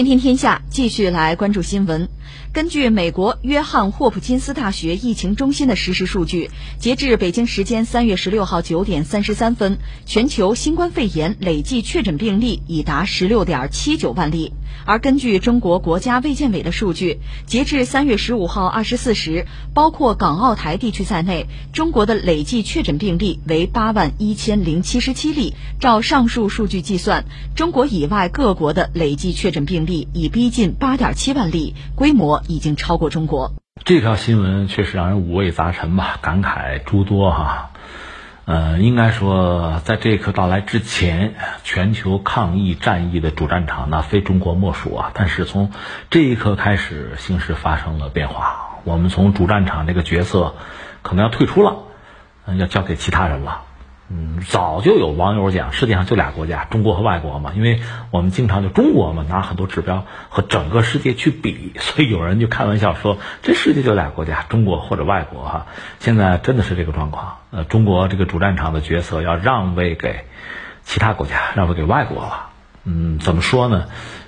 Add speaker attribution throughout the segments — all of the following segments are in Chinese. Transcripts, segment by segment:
Speaker 1: 天天天下继续来关注新闻。根据美国约翰霍普金斯大学疫情中心的实时数据，截至北京时间三月十六号九点三十三分，全球新冠肺炎累计确诊病例已达十六点七九万例。而根据中国国家卫健委的数据，截至三月十五号二十四时，包括港澳台地区在内，中国的累计确诊病例为八万一千零七十七例。照上述数据计算，中国以外各国的累计确诊病例已逼近八点七万例，规模国已经超过中国。
Speaker 2: 这条新闻确实让人五味杂陈吧，感慨诸多哈。呃，应该说，在这一刻到来之前，全球抗疫战役的主战场那非中国莫属啊。但是从这一刻开始，形势发生了变化，我们从主战场这个角色可能要退出了，要交给其他人了。嗯，早就有网友讲，世界上就俩国家，中国和外国嘛。因为我们经常就中国嘛，拿很多指标和整个世界去比，所以有人就开玩笑说，这世界就俩国家，中国或者外国哈。现在真的是这个状况，呃，中国这个主战场的角色要让位给其他国家，让位给外国了。嗯，怎么说呢？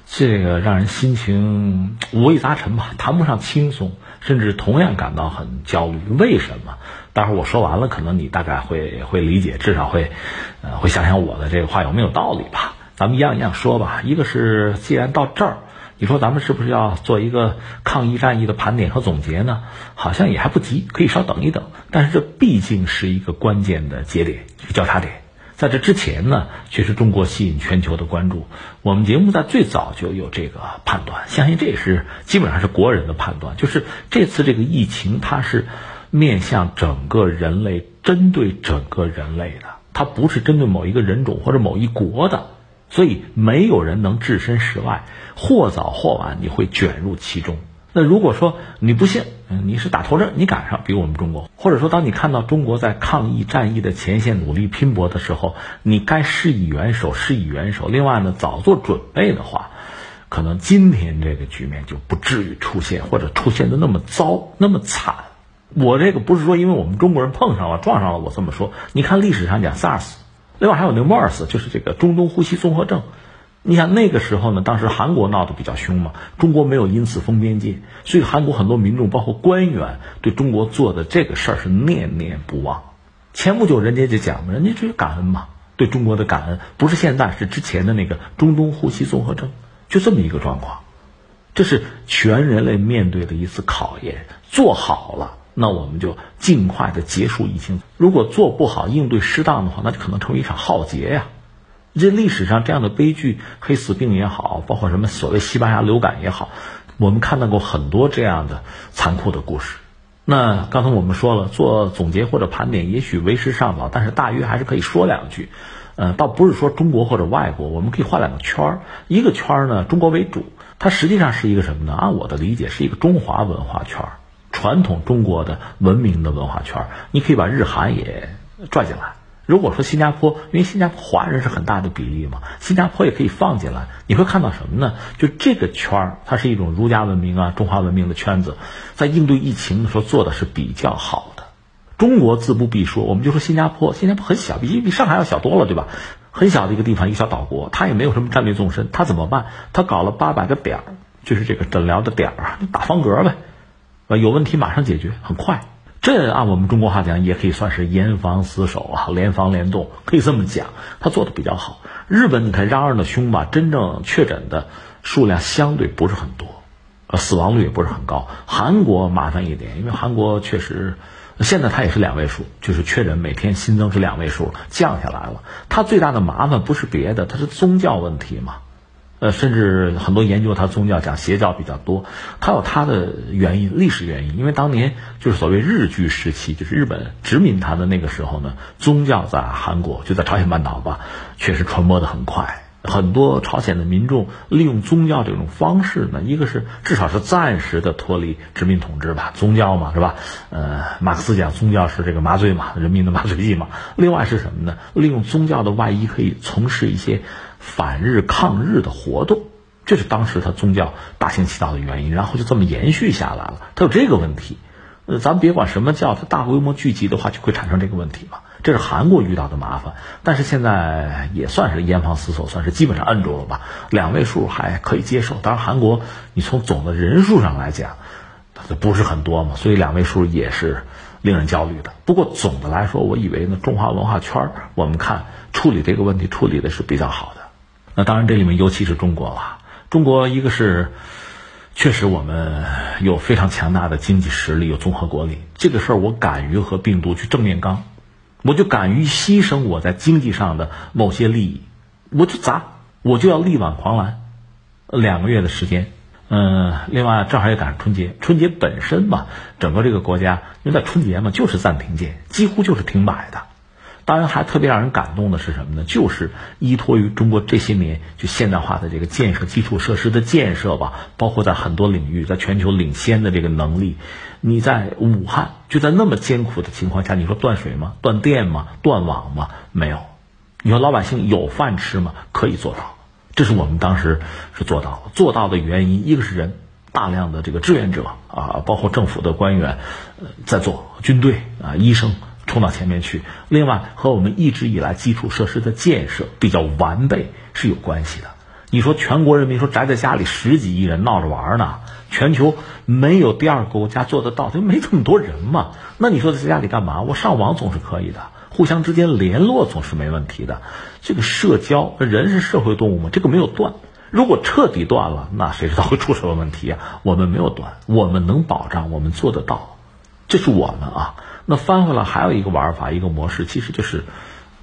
Speaker 2: 这个让人心情五味杂陈吧，谈不上轻松，甚至同样感到很焦虑。为什么？待会儿我说完了，可能你大概会会理解，至少会，呃，会想想我的这个话有没有道理吧。咱们一样一样说吧。一个是，既然到这儿，你说咱们是不是要做一个抗疫战役的盘点和总结呢？好像也还不急，可以稍等一等。但是这毕竟是一个关键的节点，一个交叉点。在这之前呢，确实中国吸引全球的关注。我们节目在最早就有这个判断，相信这也是基本上是国人的判断，就是这次这个疫情它是。面向整个人类，针对整个人类的，它不是针对某一个人种或者某一国的，所以没有人能置身事外，或早或晚你会卷入其中。那如果说你不信，你是打头阵，你赶上比我们中国，或者说当你看到中国在抗疫战役的前线努力拼搏的时候，你该施以援手，施以援手。另外呢，早做准备的话，可能今天这个局面就不至于出现，或者出现的那么糟，那么惨。我这个不是说因为我们中国人碰上了撞上了，我这么说。你看历史上讲 SARS，另外还有那 MERS，就是这个中东呼吸综合症。你想那个时候呢，当时韩国闹得比较凶嘛，中国没有因此封边界，所以韩国很多民众包括官员对中国做的这个事儿是念念不忘。前不久人家就讲嘛，人家就是感恩嘛，对中国的感恩不是现在，是之前的那个中东呼吸综合症，就这么一个状况。这是全人类面对的一次考验，做好了。那我们就尽快的结束疫情。如果做不好应对失当的话，那就可能成为一场浩劫呀。这历史上这样的悲剧，黑死病也好，包括什么所谓西班牙流感也好，我们看到过很多这样的残酷的故事。那刚才我们说了，做总结或者盘点，也许为时尚早，但是大约还是可以说两句。呃，倒不是说中国或者外国，我们可以画两个圈儿。一个圈儿呢，中国为主，它实际上是一个什么呢？按我的理解，是一个中华文化圈儿。传统中国的文明的文化圈，你可以把日韩也拽进来。如果说新加坡，因为新加坡华人是很大的比例嘛，新加坡也可以放进来。你会看到什么呢？就这个圈儿，它是一种儒家文明啊、中华文明的圈子，在应对疫情的时候做的是比较好的。中国自不必说，我们就说新加坡，新加坡很小，比比上海要小多了，对吧？很小的一个地方，一个小岛国，它也没有什么战略纵深，它怎么办？它搞了八百个点儿，就是这个诊疗的点儿，打方格呗。有问题马上解决，很快。这按我们中国话讲，也可以算是严防死守啊，联防联动，可以这么讲。他做的比较好。日本你看嚷嚷的凶吧，真正确诊的数量相对不是很多，呃，死亡率也不是很高。韩国麻烦一点，因为韩国确实现在它也是两位数，就是确诊每天新增是两位数，降下来了。它最大的麻烦不是别的，它是宗教问题嘛。呃，甚至很多研究他宗教讲邪教比较多，他有他的原因，历史原因。因为当年就是所谓日据时期，就是日本殖民他的那个时候呢，宗教在韩国就在朝鲜半岛吧，确实传播的很快。很多朝鲜的民众利用宗教这种方式呢，一个是至少是暂时的脱离殖民统治吧，宗教嘛是吧？呃，马克思讲宗教是这个麻醉嘛，人民的麻醉剂嘛。另外是什么呢？利用宗教的外衣可以从事一些。反日抗日的活动，这是当时他宗教大行其道的原因，然后就这么延续下来了。他有这个问题，呃，咱别管什么教，他大规模聚集的话就会产生这个问题嘛。这是韩国遇到的麻烦。但是现在也算是严防死守，算是基本上摁住了吧，两位数还可以接受。当然，韩国你从总的人数上来讲，它不是很多嘛，所以两位数也是令人焦虑的。不过总的来说，我以为呢，中华文化圈我们看处理这个问题处理的是比较好的。那当然，这里面尤其是中国了，中国一个是。确实，我们有非常强大的经济实力，有综合国力。这个事儿，我敢于和病毒去正面刚，我就敢于牺牲我在经济上的某些利益，我就砸，我就要力挽狂澜。两个月的时间，嗯，另外正好也赶上春节，春节本身嘛，整个这个国家因为在春节嘛，就是暂停键，几乎就是停摆的。当然，还特别让人感动的是什么呢？就是依托于中国这些年就现代化的这个建设基础设施的建设吧，包括在很多领域在全球领先的这个能力。你在武汉就在那么艰苦的情况下，你说断水吗？断电吗？断网吗？没有。你说老百姓有饭吃吗？可以做到。这是我们当时是做到。做到的原因，一个是人大量的这个志愿者啊，包括政府的官员在做，军队啊，医生。冲到前面去，另外和我们一直以来基础设施的建设比较完备是有关系的。你说全国人民说宅在家里十几亿人闹着玩呢，全球没有第二个国家做得到，就没这么多人嘛。那你说在家里干嘛？我上网总是可以的，互相之间联络总是没问题的。这个社交，人是社会动物嘛，这个没有断。如果彻底断了，那谁知道会出什么问题啊？我们没有断，我们能保障，我们做得到，这是我们啊。那翻回来还有一个玩法，一个模式，其实就是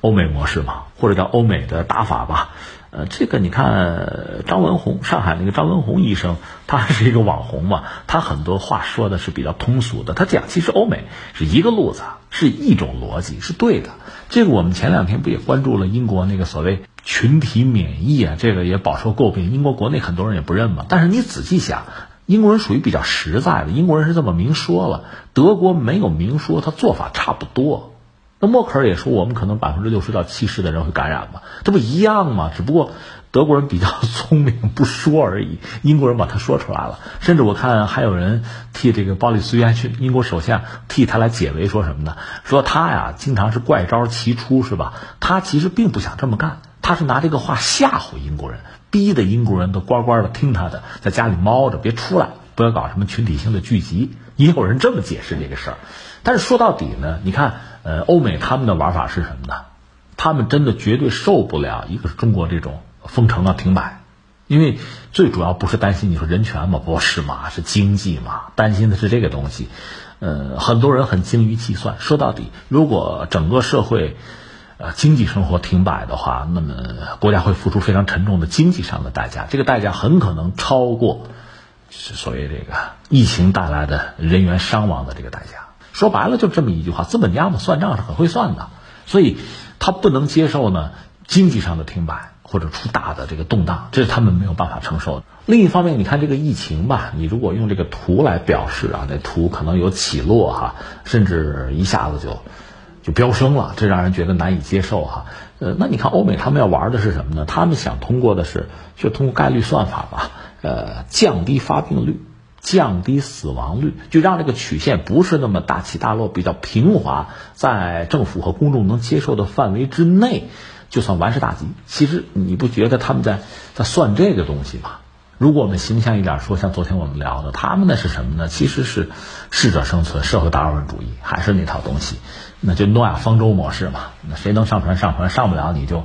Speaker 2: 欧美模式嘛，或者叫欧美的打法吧。呃，这个你看张文宏，上海那个张文宏医生，他是一个网红嘛，他很多话说的是比较通俗的。他讲其实欧美是一个路子，是一种逻辑，是对的。这个我们前两天不也关注了英国那个所谓群体免疫啊？这个也饱受诟病，英国国内很多人也不认嘛。但是你仔细想。英国人属于比较实在的，英国人是这么明说了。德国没有明说，他做法差不多。那默克尔也说，我们可能百分之六十到七十的人会感染嘛，这不一样吗？只不过德国人比较聪明，不说而已。英国人把他说出来了，甚至我看还有人替这个鲍里斯约翰逊英国首相替他来解围，说什么呢？说他呀，经常是怪招齐出，是吧？他其实并不想这么干，他是拿这个话吓唬英国人。逼的英国人都乖乖的听他的，在家里猫着，别出来，不要搞什么群体性的聚集。也有人这么解释这个事儿，但是说到底呢，你看，呃，欧美他们的玩法是什么呢？他们真的绝对受不了一个中国这种封城啊、停摆，因为最主要不是担心你说人权嘛，不是嘛，是经济嘛，担心的是这个东西。呃，很多人很精于计算，说到底，如果整个社会。呃，经济生活停摆的话，那么国家会付出非常沉重的经济上的代价，这个代价很可能超过是所谓这个疫情带来的人员伤亡的这个代价。说白了，就这么一句话：资本家嘛，算账是很会算的，所以他不能接受呢经济上的停摆或者出大的这个动荡，这是他们没有办法承受的。另一方面，你看这个疫情吧，你如果用这个图来表示啊，那图可能有起落哈，甚至一下子就。就飙升了，这让人觉得难以接受哈。呃，那你看欧美他们要玩的是什么呢？他们想通过的是，就通过概率算法吧，呃，降低发病率，降低死亡率，就让这个曲线不是那么大起大落，比较平滑，在政府和公众能接受的范围之内，就算完事大吉。其实你不觉得他们在在算这个东西吗？如果我们形象一点说，像昨天我们聊的，他们那是什么呢？其实是适者生存、社会达尔文主义，还是那套东西。那就诺亚方舟模式嘛，那谁能上船上船，上不了你就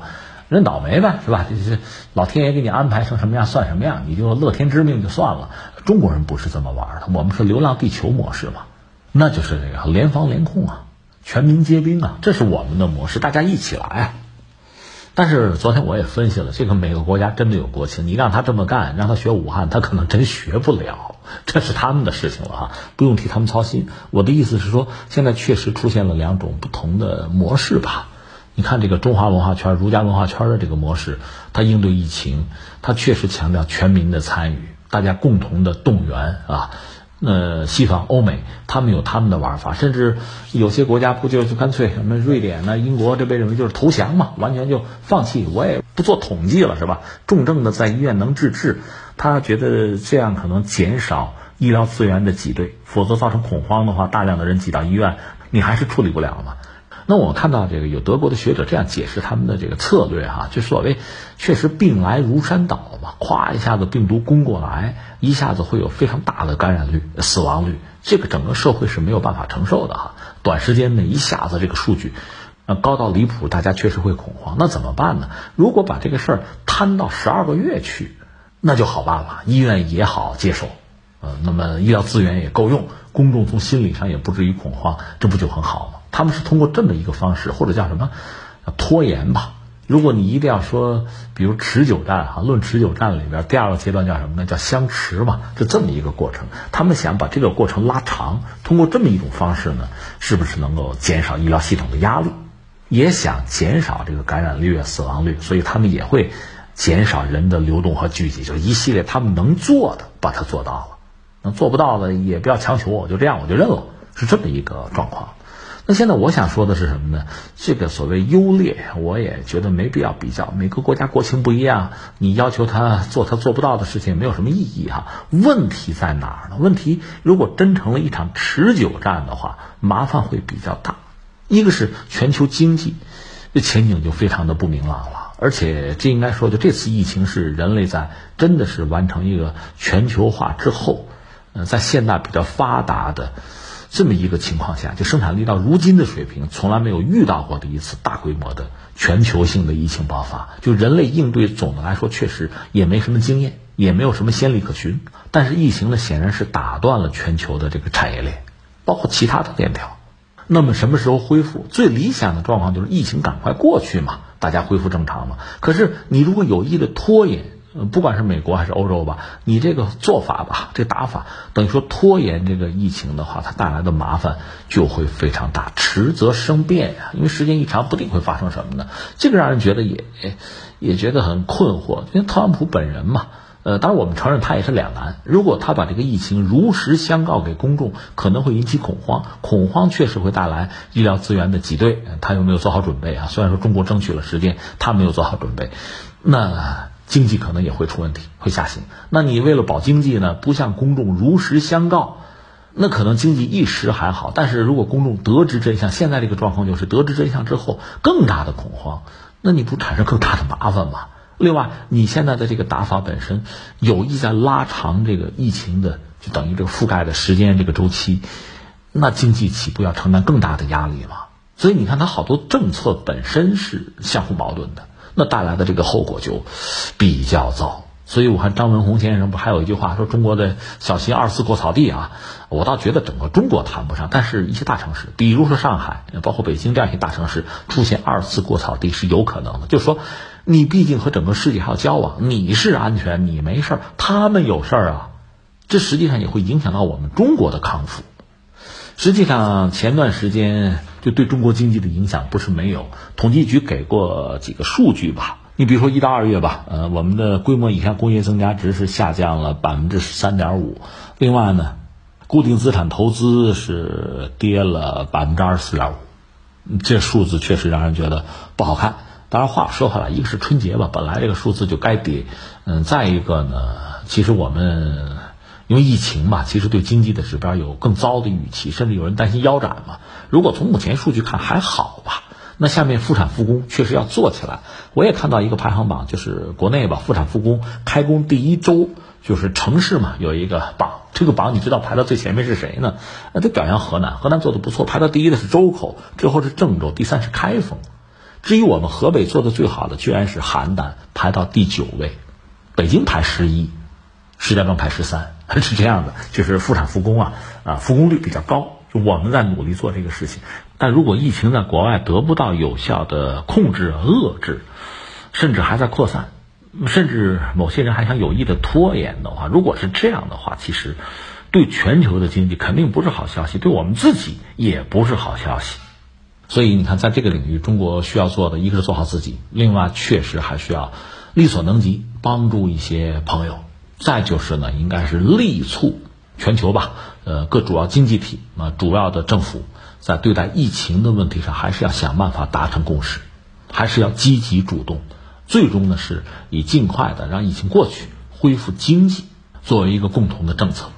Speaker 2: 认倒霉呗，是吧？就是老天爷给你安排成什么样算什么样，你就乐天知命就算了。中国人不是这么玩的，我们是流浪地球模式嘛，那就是这个联防联控啊，全民皆兵啊，这是我们的模式，大家一起来啊。但是昨天我也分析了，这个每个国家真的有国情，你让他这么干，让他学武汉，他可能真学不了，这是他们的事情了哈，不用替他们操心。我的意思是说，现在确实出现了两种不同的模式吧。你看这个中华文化圈、儒家文化圈的这个模式，它应对疫情，它确实强调全民的参与，大家共同的动员啊。呃，西方、欧美他们有他们的玩法，甚至有些国家不就就干脆什么瑞典呢、英国这被认为就是投降嘛，完全就放弃，我也不做统计了，是吧？重症的在医院能治治，他觉得这样可能减少医疗资源的挤兑，否则造成恐慌的话，大量的人挤到医院，你还是处理不了嘛。那我看到这个有德国的学者这样解释他们的这个策略哈，就所谓确实病来如山倒嘛，咵一下子病毒攻过来，一下子会有非常大的感染率、死亡率，这个整个社会是没有办法承受的哈。短时间内一下子这个数据，呃高到离谱，大家确实会恐慌。那怎么办呢？如果把这个事儿摊到十二个月去，那就好办了，医院也好接受，呃，那么医疗资源也够用，公众从心理上也不至于恐慌，这不就很好吗？他们是通过这么一个方式，或者叫什么拖延吧。如果你一定要说，比如持久战哈，论持久战里边第二个阶段叫什么呢？叫相持嘛，是这么一个过程。他们想把这个过程拉长，通过这么一种方式呢，是不是能够减少医疗系统的压力，也想减少这个感染率、死亡率，所以他们也会减少人的流动和聚集，就一系列他们能做的把它做到了，能做不到的也不要强求，我就这样我就认了，是这么一个状况。那现在我想说的是什么呢？这个所谓优劣，我也觉得没必要比较。每个国家国情不一样，你要求他做他做不到的事情，没有什么意义哈。问题在哪儿呢？问题如果真成了一场持久战的话，麻烦会比较大。一个是全球经济这前景就非常的不明朗了，而且这应该说，就这次疫情是人类在真的是完成一个全球化之后，呃，在现代比较发达的。这么一个情况下，就生产力到如今的水平，从来没有遇到过的一次大规模的全球性的疫情爆发。就人类应对，总的来说确实也没什么经验，也没有什么先例可循。但是疫情呢，显然是打断了全球的这个产业链，包括其他的链条。那么什么时候恢复？最理想的状况就是疫情赶快过去嘛，大家恢复正常嘛。可是你如果有意的拖延。不管是美国还是欧洲吧，你这个做法吧，这打法等于说拖延这个疫情的话，它带来的麻烦就会非常大。迟则生变呀，因为时间一长，不定会发生什么呢？这个让人觉得也也觉得很困惑。因为特朗普本人嘛，呃，当然我们承认他也是两难。如果他把这个疫情如实相告给公众，可能会引起恐慌，恐慌确实会带来医疗资源的挤兑。他有没有做好准备啊？虽然说中国争取了时间，他没有做好准备，那。经济可能也会出问题，会下行。那你为了保经济呢，不向公众如实相告，那可能经济一时还好。但是如果公众得知真相，现在这个状况就是得知真相之后更大的恐慌，那你不产生更大的麻烦吗？另外，你现在的这个打法本身有意在拉长这个疫情的，就等于这个覆盖的时间这个周期，那经济岂不要承担更大的压力吗？所以你看，它好多政策本身是相互矛盾的。那带来的这个后果就比较糟，所以我看张文宏先生不还有一句话说：“中国的小心二次过草地啊！”我倒觉得整个中国谈不上，但是一些大城市，比如说上海，包括北京这样一些大城市，出现二次过草地是有可能的。就是说，你毕竟和整个世界还要交往，你是安全，你没事儿，他们有事儿啊，这实际上也会影响到我们中国的康复。实际上，前段时间就对中国经济的影响不是没有。统计局给过几个数据吧，你比如说一到二月吧，呃，我们的规模以上工业增加值是下降了百分之十三点五。另外呢，固定资产投资是跌了百分之二十四点五，这数字确实让人觉得不好看。当然话说回来，一个是春节吧，本来这个数字就该跌，嗯，再一个呢，其实我们。因为疫情嘛，其实对经济的指标有更糟的预期，甚至有人担心腰斩嘛。如果从目前数据看还好吧，那下面复产复工确实要做起来。我也看到一个排行榜，就是国内吧，复产复工开工第一周，就是城市嘛有一个榜，这个榜你知道排到最前面是谁呢？那得表扬河南，河南做的不错，排到第一的是周口，之后是郑州，第三是开封。至于我们河北做的最好的，居然是邯郸，排到第九位，北京排十一。石家庄排十三，是这样的，就是复产复工啊，啊，复工率比较高。就我们在努力做这个事情，但如果疫情在国外得不到有效的控制、遏制，甚至还在扩散，甚至某些人还想有意的拖延的话，如果是这样的话，其实对全球的经济肯定不是好消息，对我们自己也不是好消息。所以你看，在这个领域，中国需要做的一个是做好自己，另外确实还需要力所能及帮助一些朋友。再就是呢，应该是力促全球吧，呃，各主要经济体啊，主要的政府在对待疫情的问题上，还是要想办法达成共识，还是要积极主动，最终呢，是以尽快的让疫情过去，恢复经济作为一个共同的政策。